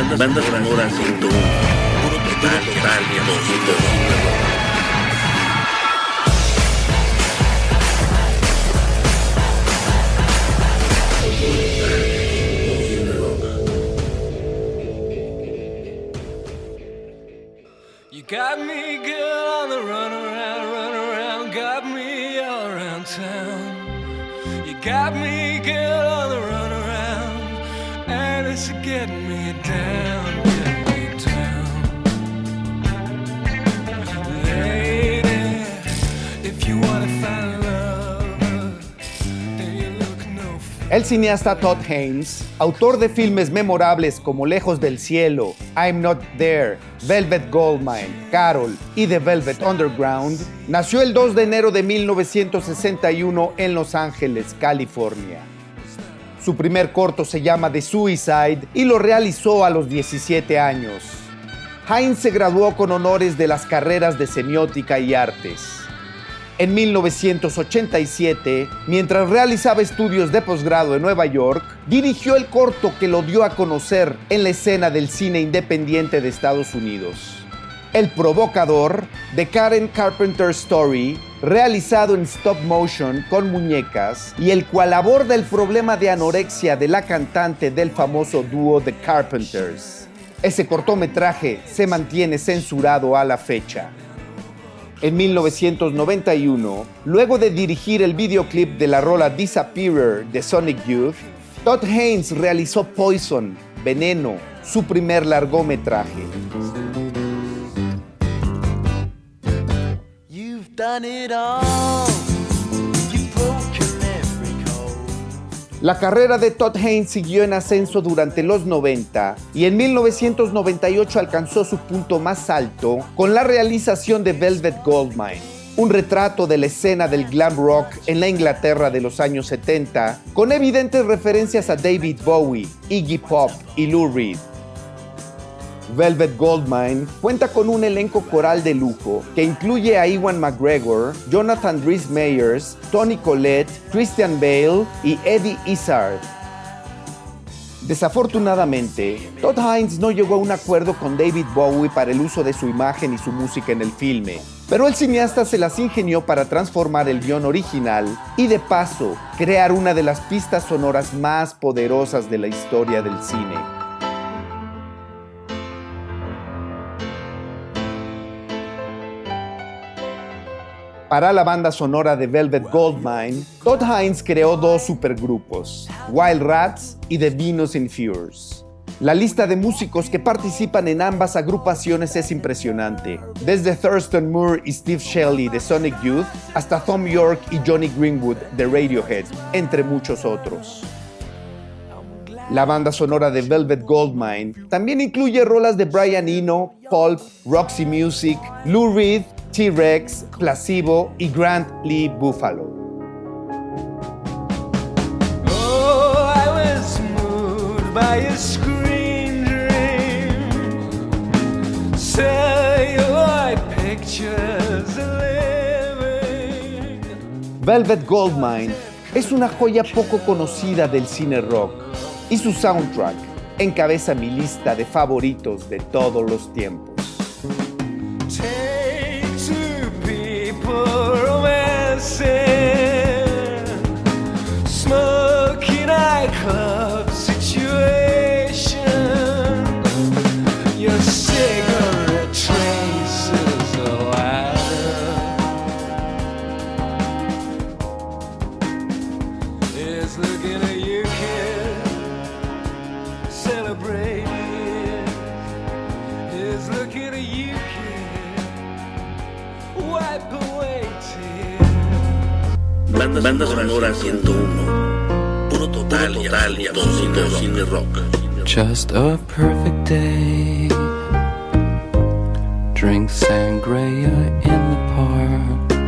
Banda, banda sonora 101. Puro total, total, total, You got me good on the run around, run around, got me all around town. You got me good on the run around, El cineasta Todd Haynes, autor de filmes memorables como Lejos del Cielo, I'm Not There, Velvet Goldmine, Carol y The Velvet Underground, nació el 2 de enero de 1961 en Los Ángeles, California. Su primer corto se llama The Suicide y lo realizó a los 17 años. Haynes se graduó con honores de las carreras de semiótica y artes. En 1987, mientras realizaba estudios de posgrado en Nueva York, dirigió el corto que lo dio a conocer en la escena del cine independiente de Estados Unidos. El Provocador, de Karen Carpenter Story, realizado en stop motion con muñecas y el cual aborda el problema de anorexia de la cantante del famoso dúo The Carpenters. Ese cortometraje se mantiene censurado a la fecha. En 1991, luego de dirigir el videoclip de la rola Disappearer de Sonic Youth, Todd Haynes realizó Poison, Veneno, su primer largometraje. La carrera de Todd Haynes siguió en ascenso durante los 90 y en 1998 alcanzó su punto más alto con la realización de Velvet Goldmine, un retrato de la escena del glam rock en la Inglaterra de los años 70, con evidentes referencias a David Bowie, Iggy Pop y Lou Reed. Velvet Goldmine cuenta con un elenco coral de lujo que incluye a Iwan McGregor, Jonathan Rhys Meyers, Tony Collette, Christian Bale y Eddie Izzard. Desafortunadamente, Todd Haynes no llegó a un acuerdo con David Bowie para el uso de su imagen y su música en el filme, pero el cineasta se las ingenió para transformar el guion original y de paso crear una de las pistas sonoras más poderosas de la historia del cine. Para la banda sonora de Velvet Goldmine, Todd Haynes creó dos supergrupos, Wild Rats y The Venus in. La lista de músicos que participan en ambas agrupaciones es impresionante, desde Thurston Moore y Steve Shelley de Sonic Youth hasta Tom York y Johnny Greenwood de Radiohead, entre muchos otros. La banda sonora de Velvet Goldmine también incluye rolas de Brian Eno, Pulp, Roxy Music, Lou Reed, T-Rex, Placebo y Grant Lee Buffalo. Oh, I was moved by a screen dream. Celluloid pictures living. Velvet Goldmine es una joya poco conocida del cine rock y su soundtrack encabeza mi lista de favoritos de todos los tiempos. Banda, banda sonora 101. Puro total, total y absoluto cine rock. Just a perfect day. Drink sangria in the park.